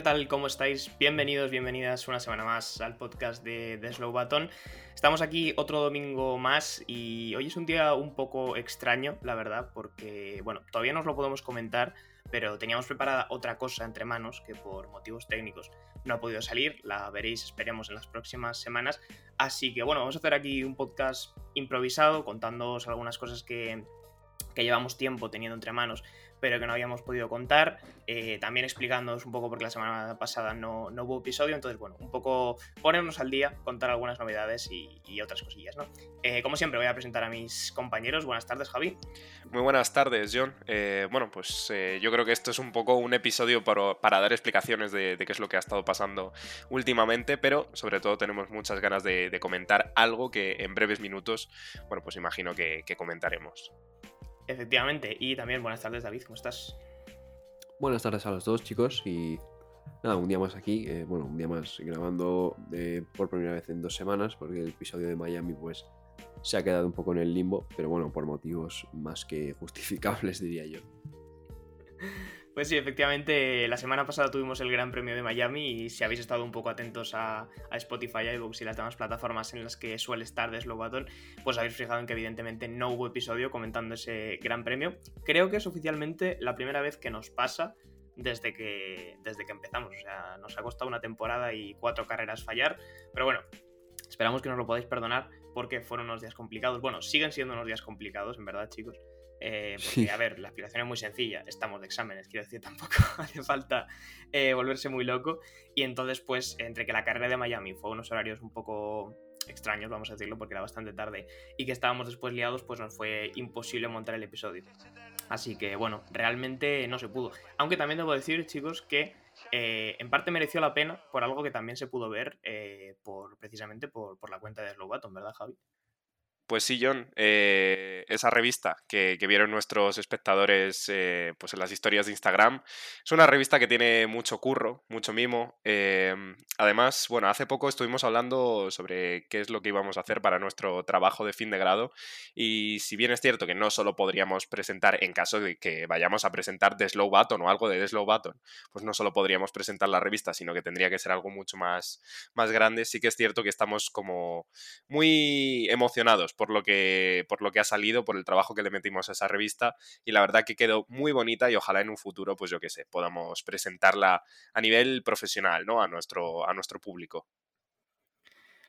¿Qué tal? ¿Cómo estáis? Bienvenidos, bienvenidas una semana más al podcast de, The Slow Button. Estamos aquí otro domingo más y hoy es un día un poco extraño, la verdad, porque, bueno, todavía no os lo podemos comentar, pero teníamos preparada otra cosa entre manos que por motivos técnicos no ha podido salir, la veréis, esperemos, en las próximas semanas. Así que, bueno, vamos a hacer aquí un podcast improvisado, contándoos algunas cosas que, que llevamos tiempo teniendo entre manos pero que no habíamos podido contar. Eh, también explicándonos un poco porque la semana pasada no, no, hubo episodio, entonces, bueno, un poco ponernos al día, contar algunas novedades y, otras cosillas, ¿no? Eh, como siempre, voy a presentar a mis compañeros. Buenas tardes, Javi. Muy buenas tardes, John. Eh, bueno, pues yo creo que esto es un poco un episodio para, para dar explicaciones de, qué es lo que ha estado pasando últimamente, pero sobre todo tenemos muchas ganas de, comentar algo que en breves minutos, bueno, pues imagino que comentaremos. Efectivamente, y también buenas tardes David, ¿cómo estás? Buenas tardes a los dos chicos y nada, un día más aquí, eh, bueno, un día más grabando eh, por primera vez en dos semanas porque el episodio de Miami pues se ha quedado un poco en el limbo, pero bueno, por motivos más que justificables diría yo. Pues sí, efectivamente, la semana pasada tuvimos el Gran Premio de Miami y si habéis estado un poco atentos a, Spotify, iVoox y las demás plataformas en las que suele estar de Slowbaton, pues habéis fijado en que evidentemente no hubo episodio comentando ese Gran Premio. Creo que es oficialmente la primera vez que nos pasa desde que, desde que empezamos. O sea, nos ha costado una temporada y cuatro carreras fallar, pero bueno, esperamos que nos lo podáis perdonar porque fueron unos días complicados. Bueno, siguen siendo unos días complicados, en verdad, chicos. Eh, porque, sí. a ver, la explicación es muy sencilla. Estamos de exámenes, quiero decir, tampoco hace falta eh, volverse muy loco. Y entonces, pues, entre que la carrera de Miami fue unos horarios un poco extraños, vamos a decirlo, porque era bastante tarde, y que estábamos después liados, pues nos fue imposible montar el episodio. Así que, bueno, realmente no se pudo. Aunque también debo decir, chicos, que eh, en parte mereció la pena por algo que también se pudo ver por precisamente por, por, la cuenta de Slow Button, ¿verdad, Javi? Pues sí, John, eh, esa revista que, vieron nuestros espectadores eh, pues en las historias de Instagram es una revista que tiene mucho curro, mucho mimo. Eh, además, bueno, hace poco estuvimos hablando sobre qué es lo que íbamos a hacer para nuestro trabajo de fin de grado y si bien es cierto que no solo podríamos presentar en caso de que vayamos a presentar The Slow Button o algo de The Slow Button, pues no solo podríamos presentar la revista, sino que tendría que ser algo mucho más, más grande. Sí que es cierto que estamos como muy emocionados por lo, que, por lo que ha salido, por el trabajo que le metimos a esa revista y la verdad que quedó muy bonita y ojalá en un futuro, pues yo qué sé, podamos presentarla a nivel profesional, ¿no? A nuestro, a nuestro público.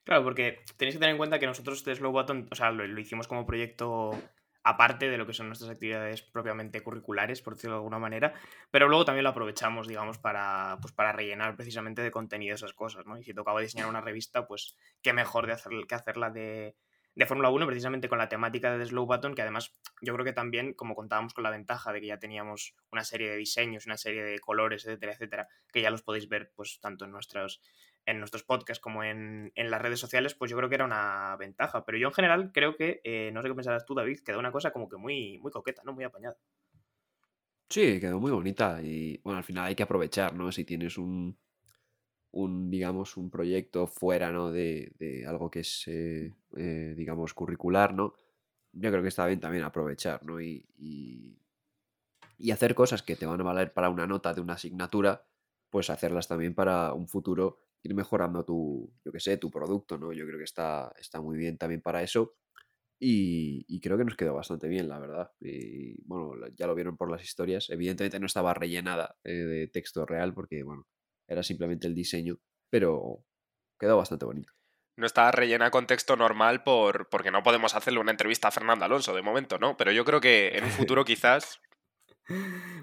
Claro, porque tenéis que tener en cuenta que nosotros de Slow Button, o sea, lo, lo hicimos como proyecto aparte de lo que son nuestras actividades propiamente curriculares, por decirlo de alguna manera, pero luego también lo aprovechamos, digamos, para, pues para rellenar precisamente de contenido esas cosas, ¿no? Y si tocaba diseñar una revista, pues qué mejor de hacer, que hacerla de, de Fórmula 1 precisamente con la temática de Slow Button, que además yo creo que también, como contábamos con la ventaja de que ya teníamos una serie de diseños, una serie de colores, etcétera, etcétera, que ya los podéis ver pues tanto en nuestros, en nuestros podcasts como en, en las redes sociales, pues yo creo que era una ventaja. Pero yo en general creo que, eh, no sé qué pensarás tú, David, quedó una cosa como que muy, muy coqueta, ¿no? Muy apañada. Sí, quedó muy bonita y bueno, al final hay que aprovechar, ¿no? Si tienes un, un, digamos, un proyecto fuera, ¿no? De, de algo que es, eh, eh, digamos, curricular, ¿no? Yo creo que está bien también aprovechar, ¿no? Y, y, y, hacer cosas que te van a valer para una nota de una asignatura, pues hacerlas también para un futuro, ir mejorando tu, yo qué sé, tu producto, ¿no? Yo creo que está, está muy bien también para eso. Y, y, creo que nos quedó bastante bien, la verdad. Y bueno, ya lo vieron por las historias. Evidentemente no estaba rellenada eh, de texto real porque, bueno, era simplemente el diseño, pero quedó bastante bonito. No está rellena con texto normal por, porque no podemos hacerle una entrevista a Fernando Alonso de momento, ¿no? Pero yo creo que en un futuro quizás...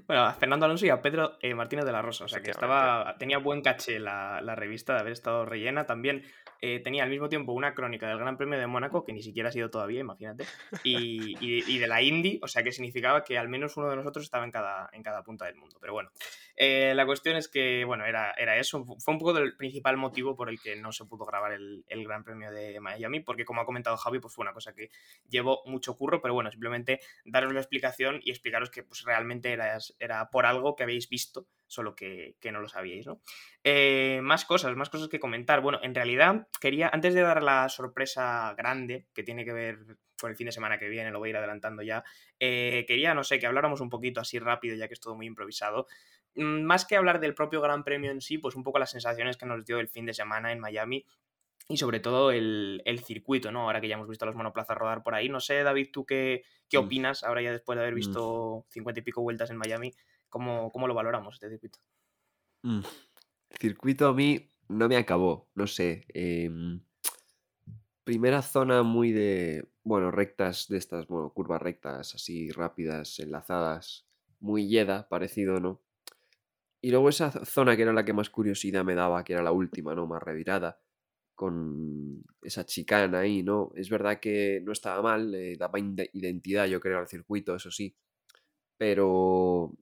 Bueno, a Fernando Alonso y a Pedro eh, Martínez de la Rosa. O sea que estaba. tenía buen caché la, la, revista de haber estado rellena. También eh, tenía al mismo tiempo una crónica del Gran Premio de Mónaco, que ni siquiera ha sido todavía, imagínate, y, de la Indy, o sea que significaba que al menos uno de nosotros estaba en cada, en cada punta del mundo. Pero bueno, eh, la cuestión es que, bueno, era, era eso, fue un poco el principal motivo por el que no se pudo grabar el, el Gran Premio de Miami, porque como ha comentado Javi, pues fue una cosa que llevó mucho curro, pero bueno, simplemente daros la explicación y explicaros que pues realmente era, por algo que habéis visto solo que, no lo sabíais, ¿no? Eh, más cosas, más cosas que comentar. Bueno, en realidad quería, antes de dar la sorpresa grande que tiene que ver con el fin de semana que viene, lo voy a ir adelantando ya, eh, quería, no sé, que habláramos un poquito así rápido, ya que es todo muy improvisado. Mm, más que hablar del propio Gran Premio en sí, pues un poco las sensaciones que nos dio el fin de semana en Miami y sobre todo el, circuito, ¿no? Ahora que ya hemos visto los monoplazas rodar por ahí. No sé, David, ¿tú qué, qué mm. opinas ahora ya después de haber mm. visto cincuenta y pico vueltas en Miami? ¿Cómo, lo valoramos este circuito? Mm, el circuito a mí no me acabó, no sé. Em, primera zona muy de, bueno, rectas de estas, bueno, curvas rectas así rápidas, enlazadas, muy yeda, parecido, ¿no? Y luego esa zona que era la que más curiosidad me daba, que era la última, ¿no? Más revirada, con esa chicana ahí, ¿no? Es verdad que no estaba mal, le daba identidad, yo creo, al circuito, eso sí. Pero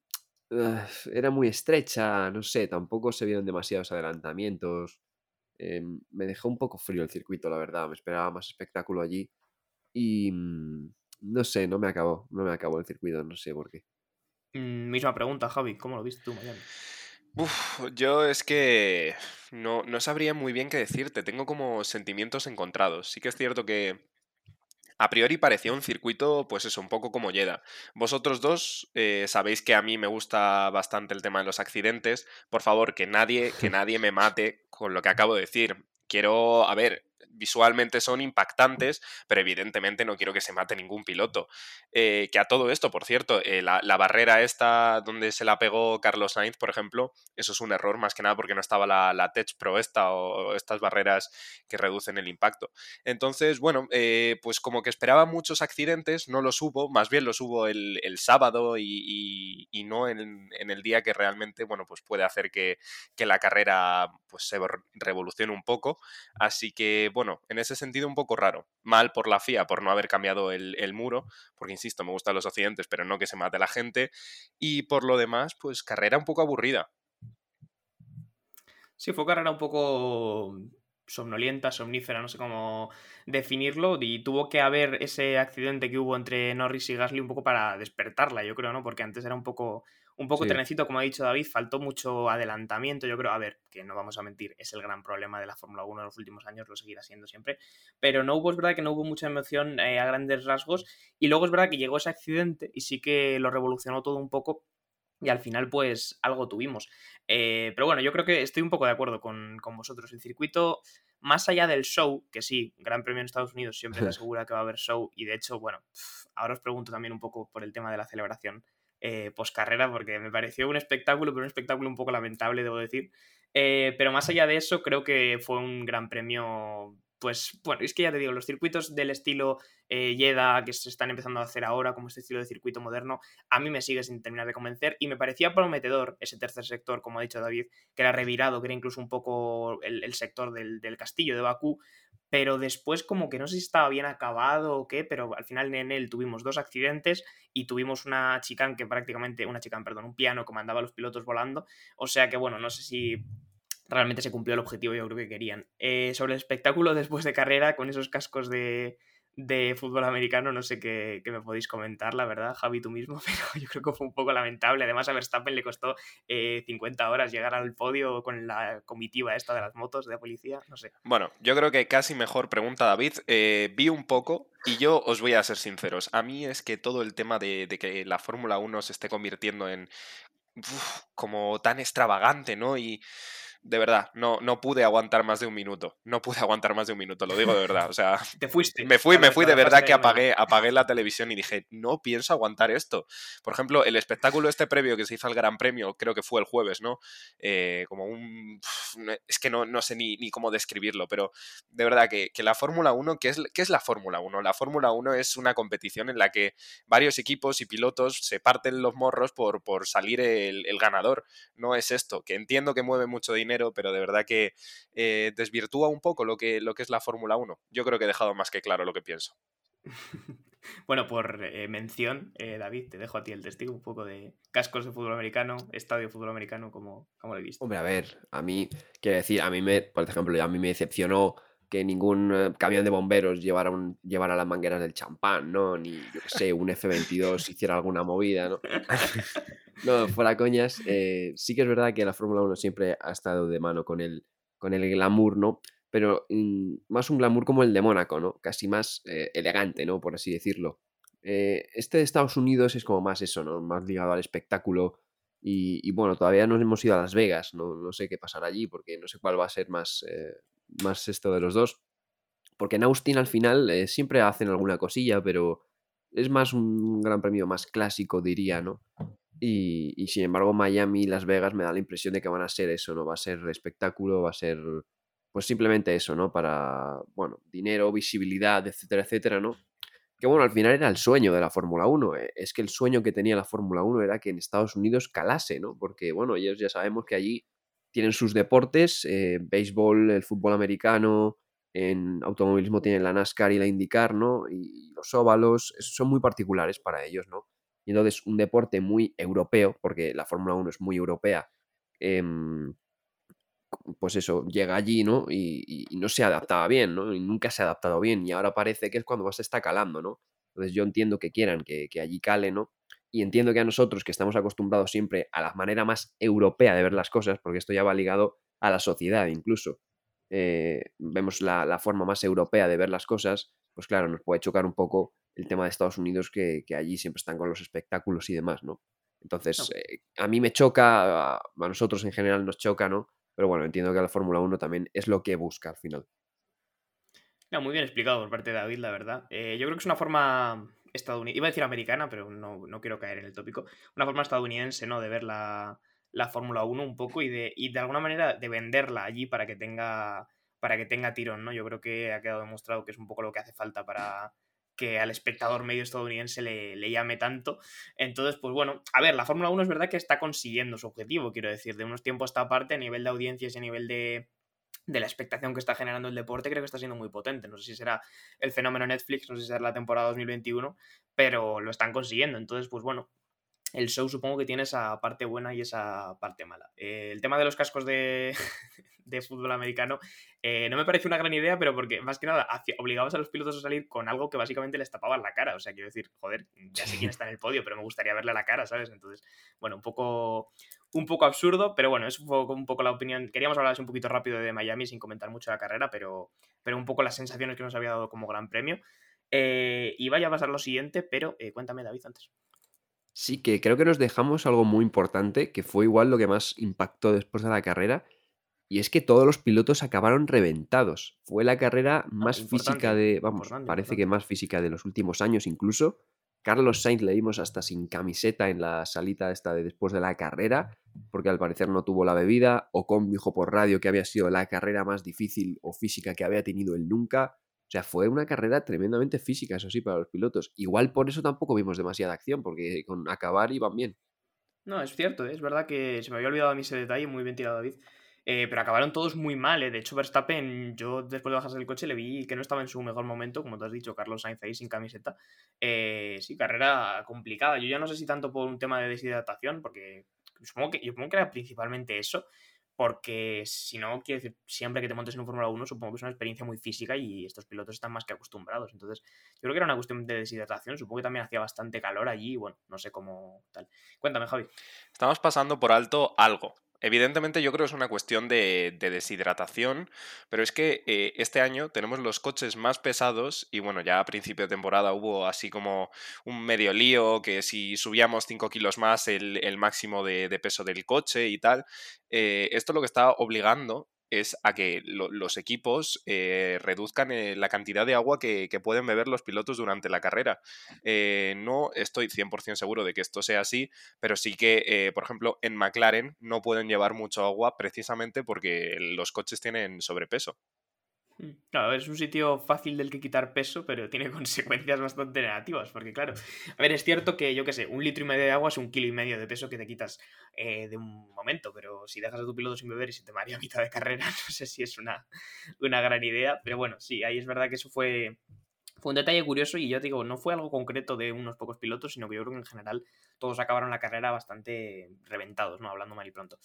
era muy estrecha, no sé, tampoco se vieron demasiados adelantamientos. Em, me dejó un poco frío el circuito, la verdad. Me esperaba más espectáculo allí. Y mm, no sé, no me acabó. No me acabó el circuito, no sé por qué. Mm, misma pregunta, Javi. ¿Cómo lo viste tú, Miami? Yo es que no, no sabría muy bien qué decirte. Tengo como sentimientos encontrados. Sí que es cierto que a priori parecía un circuito, pues eso, un poco como Yeda. Vosotros dos eh, sabéis que a mí me gusta bastante el tema de los accidentes. Por favor, que nadie, que nadie me mate con lo que acabo de decir. Quiero, a ver, visualmente son impactantes, pero evidentemente no quiero que se mate ningún piloto. Eh, que a todo esto, por cierto, eh, la, barrera esta donde se la pegó Carlos Sainz, por ejemplo, eso es un error más que nada porque no estaba la, la Tech Pro esta o, estas barreras que reducen el impacto. Entonces, bueno, eh, pues como que esperaba muchos accidentes, no los hubo, más bien los hubo el, sábado y, no en, el día que realmente, bueno, pues puede hacer que, que la carrera pues se revolucione un poco. Así que, bueno, en ese sentido un poco raro. Mal por la FIA por no haber cambiado el, muro, porque insisto, me gustan los accidentes, pero no que se mate la gente. Y por lo demás, pues carrera un poco aburrida. Sí, fue carrera un poco somnolienta, somnífera, no sé cómo definirlo, y tuvo que haber ese accidente que hubo entre Norris y Gasly un poco para despertarla, yo creo, ¿no? Porque antes era un poco un poco trenecito, como ha dicho David, faltó mucho adelantamiento, yo creo, a ver, que no vamos a mentir, es el gran problema de la Fórmula 1 en los últimos años, lo seguirá siendo siempre, pero no hubo, es verdad que no hubo mucha emoción eh, a grandes rasgos, y luego es verdad que llegó ese accidente y sí que lo revolucionó todo un poco, y al final pues algo tuvimos. Eh, pero bueno, yo creo que estoy un poco de acuerdo con, vosotros. El circuito, más allá del show, que sí, Gran Premio en Estados Unidos siempre te asegura que va a haber show y de hecho, bueno, ahora os pregunto también un poco por el tema de la celebración eh, carrera porque me pareció un espectáculo, pero un espectáculo un poco lamentable, debo decir. Eh, pero más allá de eso, creo que fue un gran premio. Pues bueno, es que ya te digo, los circuitos del estilo eh, Yeda que se están empezando a hacer ahora, como este estilo de circuito moderno, a mí me sigue sin terminar de convencer y me parecía prometedor ese tercer sector, como ha dicho David, que era revirado, que era incluso un poco el, sector del, del, castillo de Bakú, pero después como que no sé si estaba bien acabado o qué, pero al final en él tuvimos dos accidentes y tuvimos una chicán que prácticamente, una chicán, perdón, un piano que mandaba a los pilotos volando, o sea que bueno, no sé si realmente se cumplió el objetivo yo creo que querían. Eh, sobre el espectáculo después de carrera, con esos cascos de, de fútbol americano, no sé qué, me podéis comentar, la verdad, Javi, tú mismo, pero yo creo que fue un poco lamentable. Además, a Verstappen le costó 50 eh, horas llegar al podio con la comitiva esta de las motos de policía, no sé. Bueno, yo creo que casi mejor pregunta, David. Eh, vi un poco y yo os voy a ser sinceros. A mí es que todo el tema de, que la Fórmula 1 se esté convirtiendo en como tan extravagante, ¿no? Y de verdad, no, no pude aguantar más de un minuto. No pude aguantar más de un minuto, lo digo de verdad. O sea, te fuiste. Me fui, me fui de verdad que apagué, apagué la televisión y dije, no pienso aguantar esto. Por ejemplo, el espectáculo este previo que se hizo al Gran Premio, creo que fue el jueves, ¿no? Eh, como un... Es que no, no sé ni, ni, cómo describirlo, pero de verdad que, que la Fórmula 1, ¿qué es, qué es la Fórmula 1? La Fórmula 1 es una competición en la que varios equipos y pilotos se parten los morros por, por salir el, el ganador. No es esto, que entiendo que mueve mucho dinero dinero, pero de verdad que eh, desvirtúa un poco lo que, lo que es la Fórmula 1. Yo creo que he dejado más que claro lo que pienso. Bueno, por eh, mención, eh, David, te dejo a ti el testigo un poco de cascos de fútbol americano, estadio de fútbol americano, como, como lo he visto. Hombre, a ver, a mí, quiero decir, a mí me, por ejemplo, a mí me decepcionó que ningún eh, camión de bomberos llevara, un, llevara las mangueras del champán, ¿no? Ni, yo qué sé, un F-22 hiciera alguna movida, ¿no? no, fuera coñas. sí que es verdad que la Fórmula 1 siempre ha estado de mano con el, con el glamour, ¿no? pero mm, más un glamour como el de Mónaco, ¿no? Casi más eh, elegante, ¿no? Por así decirlo. Eh, este de Estados Unidos es como más eso, ¿no? Más ligado al espectáculo. Y, bueno, todavía no hemos ido a Las Vegas, no, no, sé qué pasará allí, porque no sé cuál va a ser más, eh, más esto de los dos. Porque en Austin al final siempre hacen alguna cosilla, pero es más un gran premio más clásico, diría, ¿no? Y, y, sin embargo, Miami y Las Vegas me da la impresión de que van a ser eso, ¿no? Va a ser espectáculo, va a ser pues simplemente eso, ¿no? Para, bueno, dinero, visibilidad, etcétera, etcétera, ¿no? Que bueno, al final era el sueño de la Fórmula 1. Eh, es que el sueño que tenía la Fórmula 1 era que en Estados Unidos calase, ¿no? Porque, bueno, ellos ya sabemos que allí tienen sus deportes, eh, béisbol, el fútbol americano, en automovilismo tienen la NASCAR y la IndyCar, ¿no? Y los óvalos, son muy particulares para ellos, ¿no? Y entonces un deporte muy europeo, porque la Fórmula 1 es muy europea, eh, pues eso, llega allí, ¿no? Y, no se adaptaba bien, ¿no? Y nunca se ha adaptado bien. Y ahora parece que es cuando más se está calando, ¿no? Entonces yo entiendo que quieran que, allí cale, ¿no? Y entiendo que a nosotros, que estamos acostumbrados siempre a la manera más europea de ver las cosas, porque esto ya va ligado a la sociedad incluso, eh, vemos la, forma más europea de ver las cosas, pues claro, nos puede chocar un poco el tema de Estados Unidos, que, allí siempre están con los espectáculos y demás, ¿no? Entonces, eh, a mí me choca, a nosotros en general nos choca, ¿no? Pero bueno, entiendo que la Fórmula 1 también es lo que busca al final. No, muy bien explicado por parte de David, la verdad. Eh, yo creo que es una forma estadounidense, iba a decir americana, pero no, no, quiero caer en el tópico, una forma estadounidense, ¿no? De ver la, la Fórmula 1 un poco y de, y de alguna manera de venderla allí para que tenga para que tenga tirón, ¿no? Yo creo que ha quedado demostrado que es un poco lo que hace falta para, que al espectador medio estadounidense le, llame tanto. Entonces, pues bueno, a ver, la Fórmula 1 es verdad que está consiguiendo su objetivo, quiero decir, de unos tiempos a esta parte, a nivel de audiencias y a nivel de, de la expectación que está generando el deporte, creo que está siendo muy potente. No sé si será el fenómeno Netflix, no sé si será la temporada 2021, pero lo están consiguiendo. Entonces, pues bueno, el show supongo que tiene esa parte buena y esa parte mala. Eh, el tema de los cascos de, de fútbol americano eh, no me parece una gran idea, pero porque más que nada obligabas a los pilotos a salir con algo que básicamente les tapaba la cara. O sea, quiero decir, joder, ya sé quién está en el podio, pero me gustaría verle la cara, ¿sabes? Entonces, bueno, un poco, un poco absurdo, pero bueno, es un poco, un poco la opinión. Queríamos hablar un poquito rápido de Miami sin comentar mucho la carrera, pero, pero un poco las sensaciones que nos había dado como gran premio. Eh, y vaya a pasar lo siguiente, pero cuéntame, David, antes. Sí, que creo que nos dejamos algo muy importante, que fue igual lo que más impactó después de la carrera, y es que todos los pilotos acabaron reventados. Fue la carrera ah, más física de, vamos, parece que más física de los últimos años incluso. Carlos Sainz le vimos hasta sin camiseta en la salita esta de después de la carrera, porque al parecer no tuvo la bebida. Ocon dijo por radio que había sido la carrera más difícil o física que había tenido él nunca. O sea, fue una carrera tremendamente física, eso sí, para los pilotos. Igual por eso tampoco vimos demasiada acción, porque con acabar iban bien. No, es cierto, ¿eh? es verdad que se me había olvidado a mí ese detalle, muy bien tirado David. Eh, pero acabaron todos muy mal, ¿eh? De hecho, Verstappen, yo después de bajarse del coche le vi que no estaba en su mejor momento, como te has dicho, Carlos Sainz ahí sin camiseta. Eh, sí, carrera complicada. Yo ya no sé si tanto por un tema de deshidratación, porque supongo que, supongo que era principalmente eso, porque si no, quiero decir, siempre que te montes en un Fórmula 1, supongo que es una experiencia muy física y estos pilotos están más que acostumbrados. Entonces, yo creo que era una cuestión de deshidratación. Supongo que también hacía bastante calor allí y bueno, no sé cómo tal. Cuéntame, Javi. Estamos pasando por alto algo. Evidentemente yo creo que es una cuestión de, deshidratación, pero es que eh, este año tenemos los coches más pesados y bueno, ya a principio de temporada hubo así como un medio lío que si subíamos 5 kilos más el, máximo de, peso del coche y tal, eh, esto lo que está obligando es a que los equipos eh, reduzcan eh, la cantidad de agua que, pueden beber los pilotos durante la carrera. Eh, no estoy 100% seguro de que esto sea así, pero sí que, por ejemplo, en McLaren no pueden llevar mucho agua precisamente porque los coches tienen sobrepeso. Mm, claro, es un sitio fácil del que quitar peso, pero tiene consecuencias bastante negativas, porque claro, a ver, es cierto que yo qué sé, un litro y medio de agua es un kilo y medio de peso que te quitas eh, de un momento, pero si dejas a tu piloto sin beber y se te maría a mitad de carrera, no sé si es una, una gran idea, pero bueno, sí, ahí es verdad que eso fue, fue un detalle curioso y yo digo, no fue algo concreto de unos pocos pilotos, sino que yo creo que en general todos acabaron la carrera bastante reventados, ¿no? Hablando mal y pronto.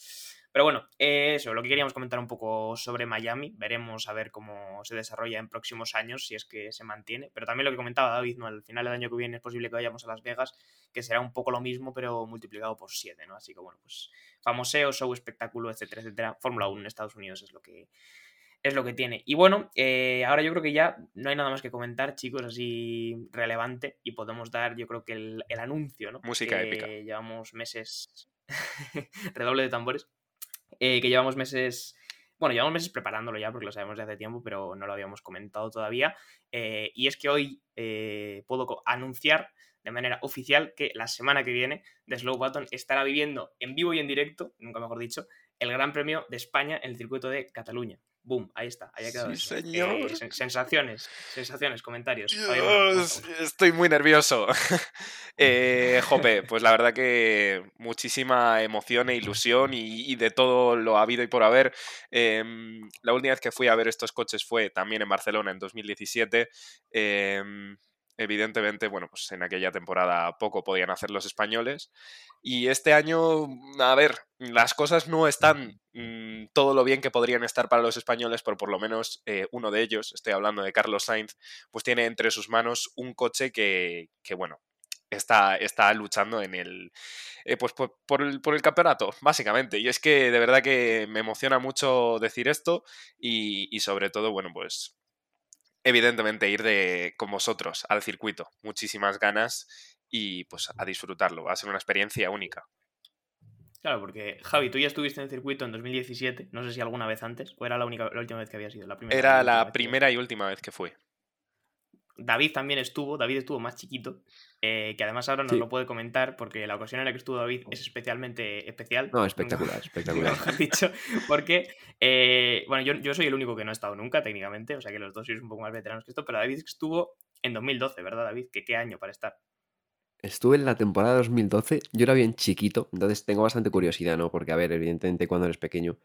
Pero bueno, eh, eso, lo que queríamos comentar un poco sobre Miami. Veremos a ver cómo se desarrolla en próximos años, si es que se mantiene. Pero también lo que comentaba David, ¿no? Al final del año que viene es posible que vayamos a Las Vegas, que será un poco lo mismo, pero multiplicado por 7, ¿no? Así que bueno, pues famoseo, show, espectáculo, etcétera, etcétera. Fórmula 1 en Estados Unidos es lo que es lo que tiene. Y bueno, eh, ahora yo creo que ya no hay nada más que comentar, chicos, así relevante. Y podemos dar, yo creo que el, anuncio, ¿no? Música que épica. Llevamos meses. Redoble de tambores. Eh, que llevamos meses. Bueno, llevamos meses preparándolo ya porque lo sabemos de hace tiempo, pero no lo habíamos comentado todavía. Eh, y es que hoy puedo anunciar de manera oficial que la semana que viene The Slow Button estará viviendo en vivo y en directo, nunca mejor dicho, el Gran Premio de España en el circuito de Cataluña. Boom, ahí está, ahí ha quedado. Sí, señor. Eh, sensaciones, sensaciones, comentarios. Dios, estoy muy nervioso. eh, Jope, pues la verdad que muchísima emoción e ilusión y, de todo lo habido y por haber. Em, la última vez que fui a ver estos coches fue también en Barcelona en 2017. Em, evidentemente, bueno, pues en aquella temporada poco podían hacer los españoles. Y este año, a ver, las cosas no están mm, todo lo bien que podrían estar para los españoles, pero por lo menos eh, uno de ellos, estoy hablando de Carlos Sainz, pues tiene entre sus manos un coche que, que bueno, está, está luchando en el. Eh, pues por, el, por, el, campeonato, básicamente. Y es que de verdad que me emociona mucho decir esto y, y sobre todo, bueno, pues evidentemente ir de con vosotros al circuito. Muchísimas ganas y pues a disfrutarlo. Va a ser una experiencia única. Claro, porque Javi, tú ya estuviste en el circuito en 2017, no sé si alguna vez antes, o era la, única, la última vez que había sido. La primera, era la, primera y última vez que fui. David también estuvo, David estuvo más chiquito, eh, que además ahora nos lo puede comentar porque la ocasión en la que estuvo David es especialmente especial. No, espectacular, espectacular. dicho, porque, eh, bueno, yo, yo, soy el único que no he estado nunca técnicamente, o sea que los dos sois un poco más veteranos que esto, pero David estuvo en 2012, ¿verdad David? ¿Qué, qué año para estar? Estuve en la temporada 2012, yo era bien chiquito, entonces tengo bastante curiosidad, ¿no? Porque, a ver, evidentemente cuando eres pequeño,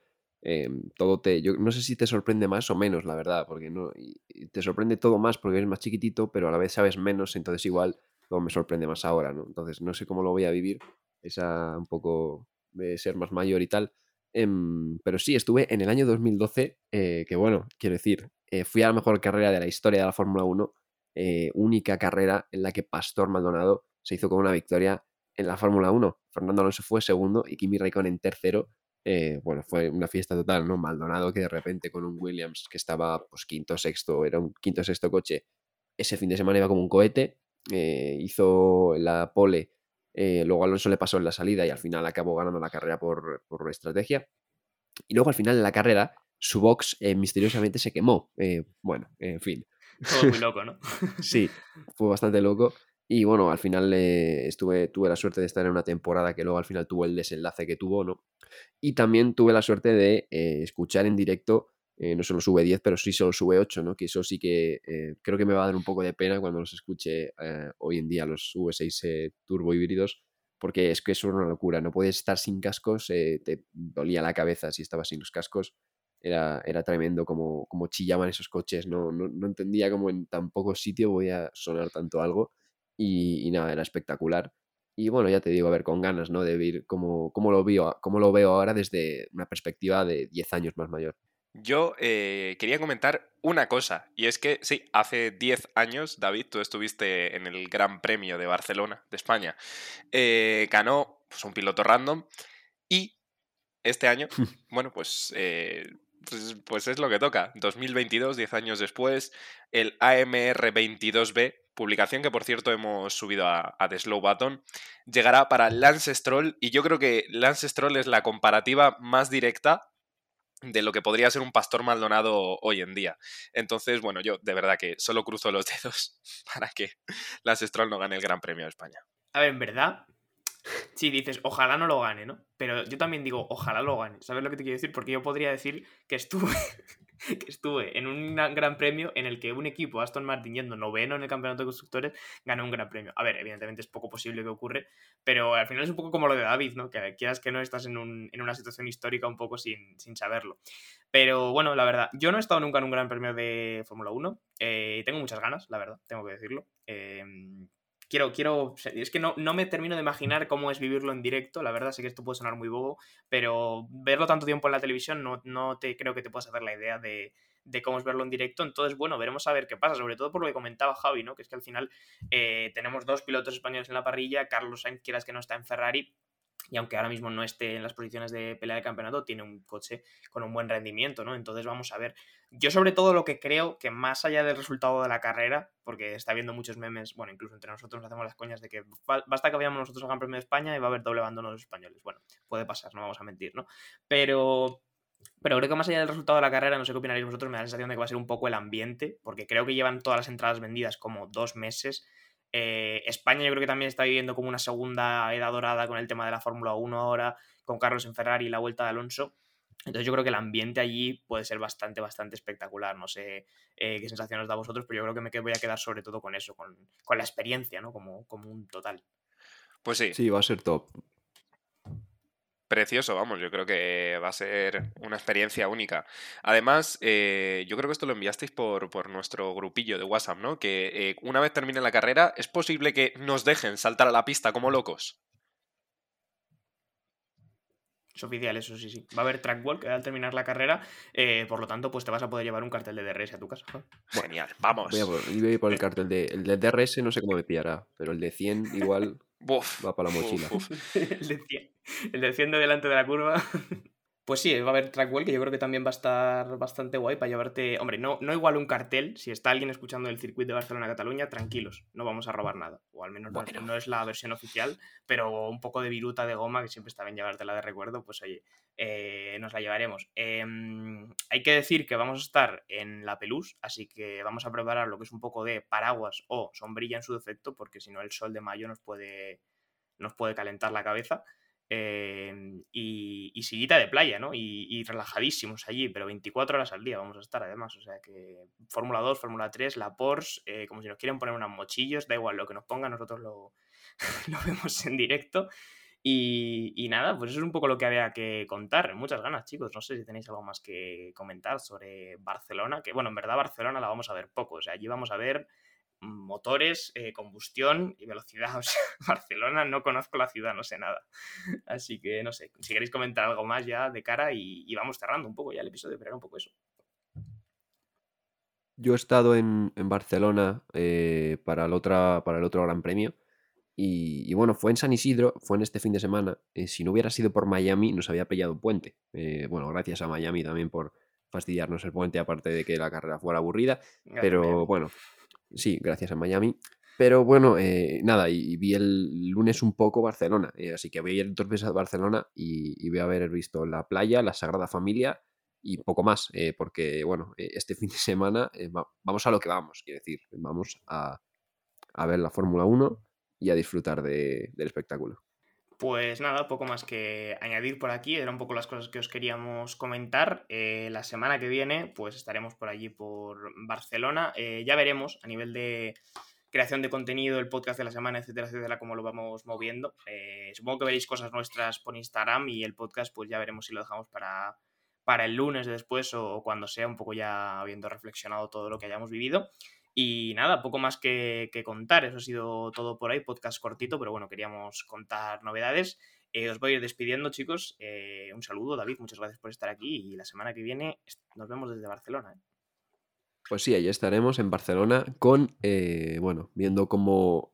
em, todo te... Yo no sé si te sorprende más o menos, la verdad, porque no... te sorprende todo más porque eres más chiquitito, pero a la vez sabes menos, entonces igual todo me sorprende más ahora, ¿no? Entonces no sé cómo lo voy a vivir, esa un poco de ser más mayor y tal. Em, pero sí, estuve en el año 2012, eh, que bueno, quiero decir, eh, fui a la mejor carrera de la historia de la Fórmula 1, eh, única carrera en la que Pastor Maldonado se hizo con una victoria en la Fórmula 1. Fernando Alonso fue segundo y Kimi Raikkonen tercero. Eh, bueno, fue una fiesta total, ¿no? Maldonado que de repente con un Williams que estaba pues quinto, sexto, era un quinto, sexto coche, ese fin de semana iba como un cohete, eh, hizo la pole, eh, luego Alonso le pasó en la salida y al final acabó ganando la carrera por, por estrategia. Y luego al final de la carrera, su box misteriosamente se quemó. bueno, en fin. Todo muy loco, ¿no? sí, fue bastante loco. Y bueno, al final eh, estuve, tuve la suerte de estar en una temporada que luego al final tuvo el desenlace que tuvo, ¿no? Y también tuve la suerte de eh, escuchar en directo, eh, no solo sube 10, pero sí solo sube 8, ¿no? Que eso sí que creo que me va a dar un poco de pena cuando los escuche hoy en día, los V6 turbo híbridos, porque es que es una locura, no puedes estar sin cascos, te dolía la cabeza si estabas sin los cascos. Era, era, tremendo como, como chillaban esos coches, no, no, no entendía cómo en tan poco sitio voy a sonar tanto algo y, nada, era espectacular. Y bueno, ya te digo, a ver, con ganas, ¿no? De ver cómo, cómo, lo, veo, cómo lo veo ahora desde una perspectiva de 10 años más mayor. Yo eh, quería comentar una cosa, y es que sí, hace 10 años, David, tú estuviste en el Gran Premio de Barcelona, de España, eh, ganó pues, un piloto random, y este año, bueno, pues, eh, pues, pues, es lo que toca. 2022, 10 años después, el AMR 22B publicación que por cierto hemos subido a, The Slow Button, llegará para Lance Stroll y yo creo que Lance Stroll es la comparativa más directa de lo que podría ser un pastor Maldonado hoy en día. Entonces, bueno, yo de verdad que solo cruzo los dedos para que Lance Stroll no gane el Gran Premio de España. A ver, en verdad, Sí, dices, ojalá no lo gane, ¿no? Pero yo también digo, ojalá lo gane. ¿Sabes lo que te quiero decir? Porque yo podría decir que estuve, que estuve en un gran premio en el que un equipo, Aston Martin, yendo noveno en el campeonato de constructores, ganó un gran premio. A ver, evidentemente es poco posible que ocurre, pero al final es un poco como lo de David, ¿no? Que quieras que no estás en, un, en una situación histórica un poco sin, sin, saberlo. Pero bueno, la verdad, yo no he estado nunca en un gran premio de Fórmula 1. Eh, tengo muchas ganas, la verdad, tengo que decirlo. Eh, quiero, quiero, es que no, no me termino de imaginar cómo es vivirlo en directo, la verdad sé que esto puede sonar muy bobo, pero verlo tanto tiempo en la televisión no, no te creo que te puedas hacer la idea de, de cómo es verlo en directo, entonces bueno, veremos a ver qué pasa, sobre todo por lo que comentaba Javi, ¿no? que es que al final eh, tenemos dos pilotos españoles en la parrilla, Carlos Sainz, quieras que no está en Ferrari, y aunque ahora mismo no esté en las posiciones de pelea de campeonato, tiene un coche con un buen rendimiento, ¿no? Entonces vamos a ver. Yo sobre todo lo que creo que más allá del resultado de la carrera, porque está habiendo muchos memes, bueno, incluso entre nosotros nos hacemos las coñas de que basta que vayamos nosotros al Gran Premio de España y va a haber doble abandono de los españoles. Bueno, puede pasar, no vamos a mentir, ¿no? Pero pero creo que más allá del resultado de la carrera, no sé qué opinaréis vosotros, me da la sensación de que va a ser un poco el ambiente, porque creo que llevan todas las entradas vendidas como dos meses eh, España yo creo que también está viviendo como una segunda edad dorada con el tema de la Fórmula 1 ahora, con Carlos en Ferrari y la vuelta de Alonso. Entonces yo creo que el ambiente allí puede ser bastante, bastante espectacular. No sé eh, qué sensación os da a vosotros, pero yo creo que me voy a quedar sobre todo con eso, con, la experiencia, ¿no? Como, como un total. Pues sí. Sí, va a ser top precioso, vamos, yo creo que va a ser una experiencia única. Además, eh, yo creo que esto lo enviasteis por, por nuestro grupillo de WhatsApp, ¿no? Que eh, una vez termine la carrera, es posible que nos dejen saltar a la pista como locos. Es oficial, eso sí, sí. Va a haber track walk al terminar la carrera, eh, por lo tanto, pues te vas a poder llevar un cartel de DRS a tu casa. Genial, vamos. Voy a, por, voy a por el cartel de, el de DRS, no sé cómo me pillará, pero el de 100 igual va para la mochila. el de 100. El defiende delante de la curva. Pues sí, va a haber Trackwell, que yo creo que también va a estar bastante guay para llevarte. Hombre, no, no igual un cartel. Si está alguien escuchando el circuito de Barcelona-Cataluña, tranquilos, no vamos a robar nada. O al menos no, es la versión oficial, pero un poco de viruta de goma, que siempre está bien llevártela de recuerdo, pues oye, eh, nos la llevaremos. Em, hay que decir que vamos a estar en la Pelús, así que vamos a preparar lo que es un poco de paraguas o sombrilla en su defecto, porque si no, el sol de mayo nos puede, nos puede calentar la cabeza. Em, y, y, sillita de playa, ¿no? Y, relajadísimos allí, pero 24 horas al día vamos a estar además. O sea que Fórmula 2, Fórmula 3, la Porsche, eh, como si nos quieren poner unas mochillos, da igual lo que nos pongan, nosotros lo, lo vemos en directo. Y, y, nada, pues eso es un poco lo que había que contar. Muchas ganas, chicos. No sé si tenéis algo más que comentar sobre Barcelona, que bueno, en verdad Barcelona la vamos a ver poco. O sea, allí vamos a ver motores, eh, combustión y velocidad. O sea, Barcelona no conozco la ciudad, no sé nada. Así que no sé, si queréis comentar algo más ya de cara y, vamos cerrando un poco ya el episodio, pero era un poco eso. Yo he estado en, Barcelona eh, para, el otra, para el otro Gran Premio. Y, bueno, fue en San Isidro, fue en este fin de semana. Eh, si no hubiera sido por Miami, nos había pillado un puente. bueno, gracias a Miami también por fastidiarnos el puente, aparte de que la carrera fuera aburrida. pero bueno, Sí, gracias a Miami. Pero bueno, eh, nada, y, vi el lunes un poco Barcelona, eh, así que voy a ir veces a Barcelona y, voy a haber visto la playa, la Sagrada Familia y poco más, eh, porque bueno, este fin de semana vamos a lo que vamos, quiero decir, vamos a, a ver la Fórmula 1 y a disfrutar del espectáculo. Pues nada, poco más que añadir por aquí, eran un poco las cosas que os queríamos comentar. Eh, la semana que viene, pues estaremos por allí por Barcelona. Eh, ya veremos a nivel de creación de contenido, el podcast de la semana, etcétera, etcétera, cómo lo vamos moviendo. Eh, supongo que veréis cosas nuestras por Instagram y el podcast, pues ya veremos si lo dejamos para, para el lunes después o cuando sea, un poco ya habiendo reflexionado todo lo que hayamos vivido. Y nada, poco más que, contar. Eso ha sido todo por ahí. Podcast cortito, pero bueno, queríamos contar novedades. Eh, os voy a ir despidiendo, chicos. Eh, un saludo, David. Muchas gracias por estar aquí. Y la semana que viene nos vemos desde Barcelona. ¿eh? Pues sí, ahí estaremos en Barcelona con, bueno, viendo cómo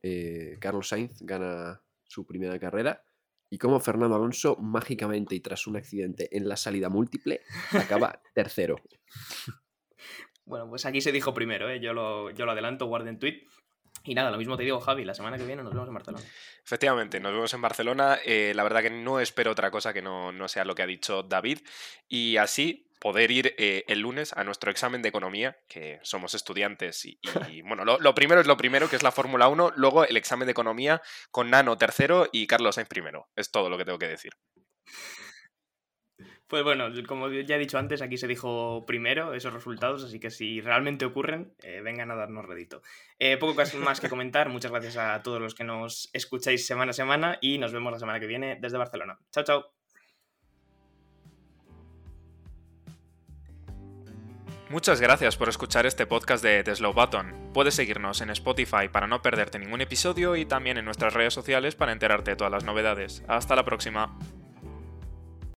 Carlos Sainz gana su primera carrera y cómo Fernando Alonso mágicamente y tras un accidente en la salida múltiple acaba tercero. Bueno, pues aquí se dijo primero, ¿eh? yo, lo, yo lo adelanto, guarden tweet. Y nada, lo mismo te digo, Javi, la semana que viene nos vemos en Barcelona. Efectivamente, nos vemos en Barcelona. Eh, la verdad que no espero otra cosa que no, no sea lo que ha dicho David. Y así poder ir eh, el lunes a nuestro examen de economía, que somos estudiantes y, y, bueno, lo, lo, primero es lo primero, que es la Fórmula 1, luego el examen de economía con Nano tercero y Carlos Sainz primero. Es todo lo que tengo que decir. Pues bueno, como ya he dicho antes, aquí se dijo primero esos resultados, así que si realmente ocurren, eh, vengan a darnos redito. Eh, poco más que comentar, muchas gracias a todos los que nos escucháis semana a semana y nos vemos la semana que viene desde Barcelona. Chao, chao. Muchas gracias por escuchar este podcast de The Slow Button. Puedes seguirnos en Spotify para no perderte ningún episodio y también en nuestras redes sociales para enterarte de todas las novedades. Hasta la próxima.